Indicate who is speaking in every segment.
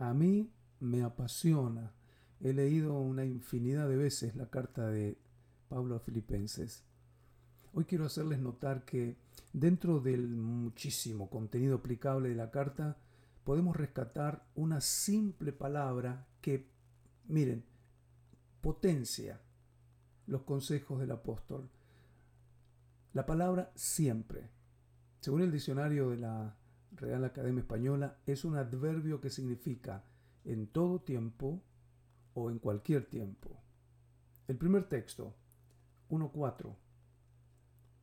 Speaker 1: A mí me apasiona. He leído una infinidad de veces la carta de Pablo a Filipenses. Hoy quiero hacerles notar que dentro del muchísimo contenido aplicable de la carta, podemos rescatar una simple palabra que, miren, potencia los consejos del apóstol. La palabra siempre. Según el diccionario de la Real Academia Española, es un adverbio que significa en todo tiempo o en cualquier tiempo. El primer texto, 1.4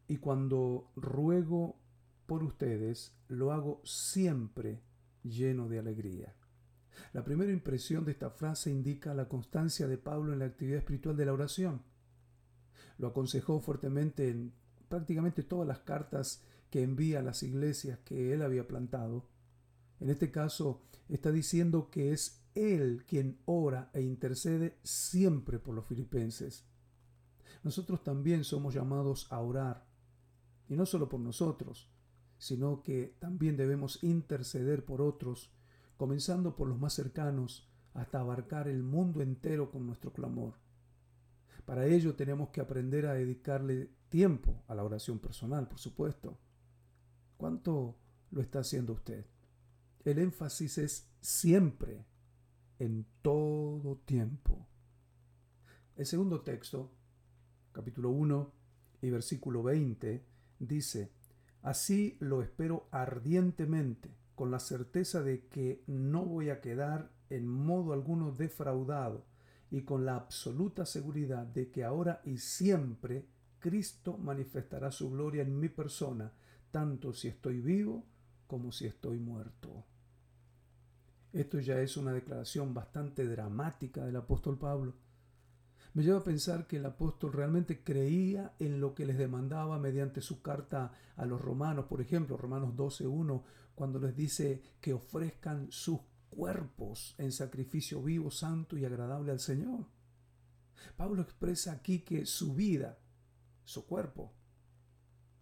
Speaker 1: y cuando ruego por ustedes, lo hago siempre lleno de alegría. La primera impresión de esta frase indica la constancia de Pablo en la actividad espiritual de la oración. Lo aconsejó fuertemente en prácticamente todas las cartas que envía a las iglesias que él había plantado. En este caso está diciendo que es él quien ora e intercede siempre por los filipenses. Nosotros también somos llamados a orar y no solo por nosotros, sino que también debemos interceder por otros, comenzando por los más cercanos, hasta abarcar el mundo entero con nuestro clamor. Para ello tenemos que aprender a dedicarle tiempo a la oración personal, por supuesto. ¿Cuánto lo está haciendo usted? El énfasis es siempre, en todo tiempo. El segundo texto, capítulo 1 y versículo 20, dice, así lo espero ardientemente, con la certeza de que no voy a quedar en modo alguno defraudado y con la absoluta seguridad de que ahora y siempre Cristo manifestará su gloria en mi persona, tanto si estoy vivo como si estoy muerto. Esto ya es una declaración bastante dramática del apóstol Pablo me lleva a pensar que el apóstol realmente creía en lo que les demandaba mediante su carta a los romanos, por ejemplo, Romanos 12.1, cuando les dice que ofrezcan sus cuerpos en sacrificio vivo, santo y agradable al Señor. Pablo expresa aquí que su vida, su cuerpo,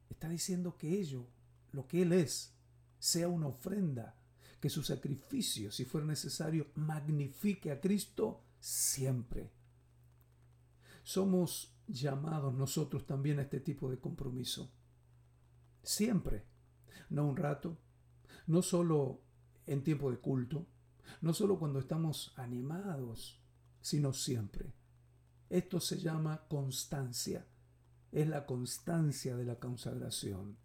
Speaker 1: está diciendo que ello, lo que él es, sea una ofrenda, que su sacrificio, si fuera necesario, magnifique a Cristo siempre somos llamados nosotros también a este tipo de compromiso. Siempre, no un rato, no solo en tiempo de culto, no solo cuando estamos animados, sino siempre. Esto se llama constancia, es la constancia de la consagración.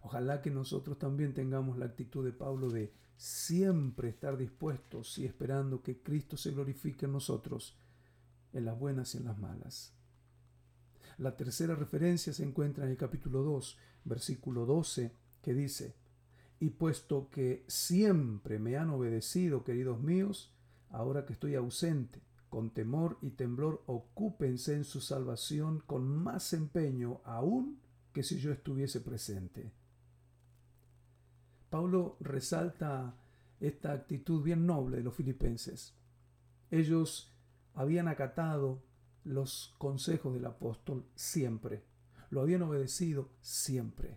Speaker 1: Ojalá que nosotros también tengamos la actitud de Pablo de siempre estar dispuestos y esperando que Cristo se glorifique en nosotros en las buenas y en las malas. La tercera referencia se encuentra en el capítulo 2, versículo 12, que dice, Y puesto que siempre me han obedecido, queridos míos, ahora que estoy ausente, con temor y temblor, ocúpense en su salvación con más empeño aún que si yo estuviese presente. Pablo resalta esta actitud bien noble de los filipenses. Ellos habían acatado los consejos del apóstol siempre, lo habían obedecido siempre.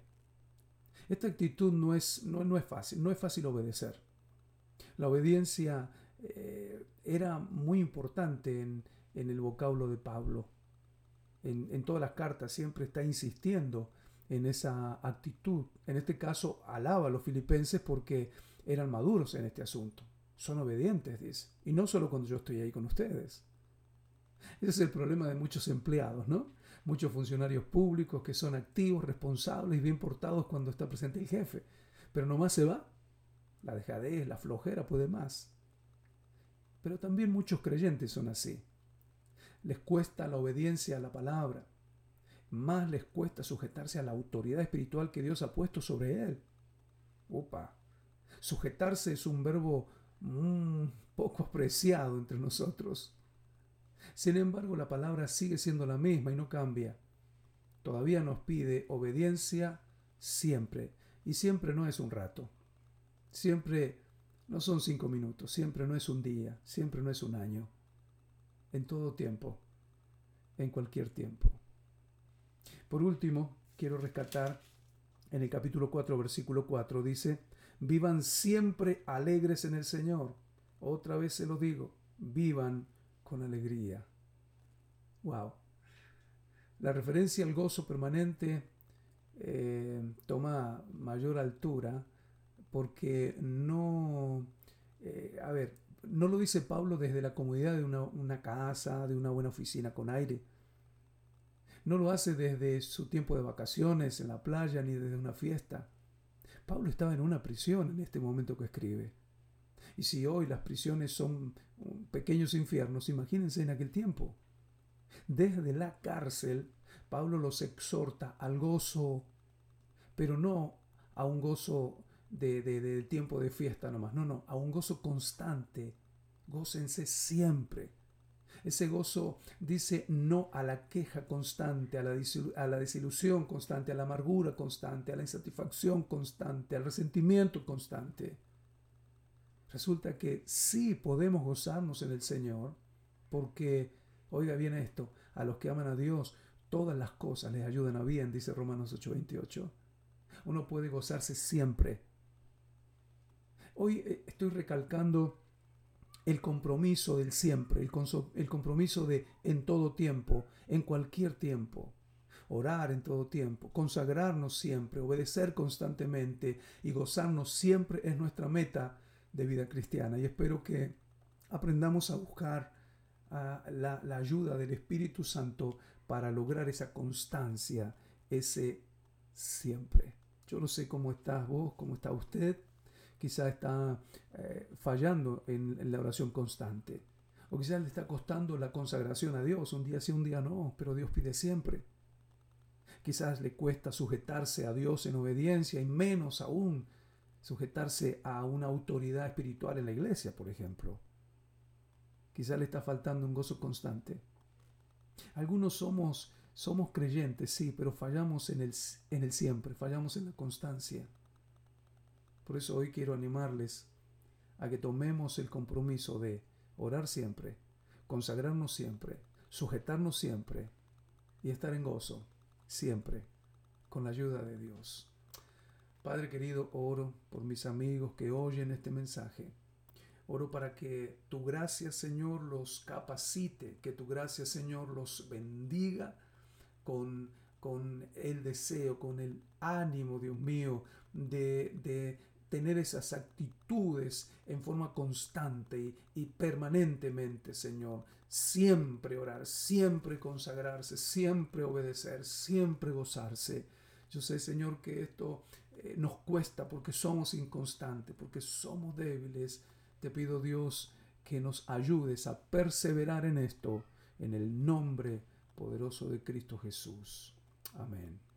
Speaker 1: Esta actitud no es, no, no es fácil, no es fácil obedecer. La obediencia eh, era muy importante en, el vocablo de Pablo. En, en todas las cartas siempre está insistiendo en esa actitud. En este caso, alaba a los filipenses porque eran maduros en este asunto. Son obedientes, dice. Y no solo cuando yo estoy ahí con ustedes. Ese es el problema de muchos empleados, ¿no? Muchos funcionarios públicos que son activos, responsables y bien portados cuando está presente el jefe. Pero nomás se va. La dejadez, la flojera puede más. Pero también muchos creyentes son así. Les cuesta la obediencia a la palabra. Más les cuesta sujetarse a la autoridad espiritual que Dios ha puesto sobre él. Opa. Sujetarse es un verbo poco apreciado entre nosotros. Sin embargo, la palabra sigue siendo la misma y no cambia. Todavía nos pide obediencia siempre. Y siempre no es un rato. Siempre no son cinco minutos. Siempre no es un día. Siempre no es un año. En todo tiempo. En cualquier tiempo. Por último, quiero rescatar en el capítulo 4, versículo 4, dice, vivan siempre alegres en el Señor. Otra vez se lo digo, vivan con alegría. Wow. La referencia al gozo permanente eh, toma mayor altura porque no, eh, a ver, no lo dice Pablo desde la comodidad de una, una, casa, de una buena oficina con aire. No lo hace desde su tiempo de vacaciones en la playa ni desde una fiesta. Pablo estaba en una prisión en este momento que escribe. Y si hoy las prisiones son pequeños infiernos, imagínense en aquel tiempo. Desde la cárcel, Pablo los exhorta al gozo, pero no a un gozo de, del tiempo de fiesta nomás, no, no, a un gozo constante. Gócense siempre. Ese gozo dice no a la queja constante, a la, a la desilusión constante, a la amargura constante, a la insatisfacción constante, al resentimiento constante. Resulta que sí podemos gozarnos en el Señor, porque, oiga bien esto, a los que aman a Dios, todas las cosas les ayudan a bien, dice Romanos 8:28. Uno puede gozarse siempre. Hoy eh, estoy recalcando el compromiso del siempre, el, compromiso de en todo tiempo, en cualquier tiempo. Orar en todo tiempo, consagrarnos siempre, obedecer constantemente y gozarnos siempre es nuestra meta de vida cristiana. Y espero que aprendamos a buscar la, la ayuda del Espíritu Santo para lograr esa constancia, ese siempre. Yo no sé cómo estás vos, cómo está usted, quizá está eh, fallando en, la oración constante. O quizás le está costando la consagración a Dios. Un día sí, un día no, pero Dios pide siempre. Quizás le cuesta sujetarse a Dios en obediencia y menos aún sujetarse a una autoridad espiritual en la iglesia, por ejemplo. Quizás le está faltando un gozo constante. Algunos somos, somos creyentes, sí, pero fallamos en el, en el siempre, fallamos en la constancia. Por eso hoy quiero animarles a que tomemos el compromiso de orar siempre, consagrarnos siempre, sujetarnos siempre y estar en gozo siempre con la ayuda de Dios. Padre querido, oro por mis amigos que oyen este mensaje. Oro para que tu gracia, Señor, los capacite, que tu gracia, Señor, los bendiga con, con el deseo, con el ánimo, Dios mío, de, de tener esas actitudes en forma constante y, permanentemente, Señor. Siempre orar, siempre consagrarse, siempre obedecer, siempre gozarse. Yo sé, Señor, que esto eh, nos cuesta porque somos inconstantes, porque somos débiles. Te pido, Dios, que nos ayudes a perseverar en esto, en el nombre poderoso de Cristo Jesús. Amén.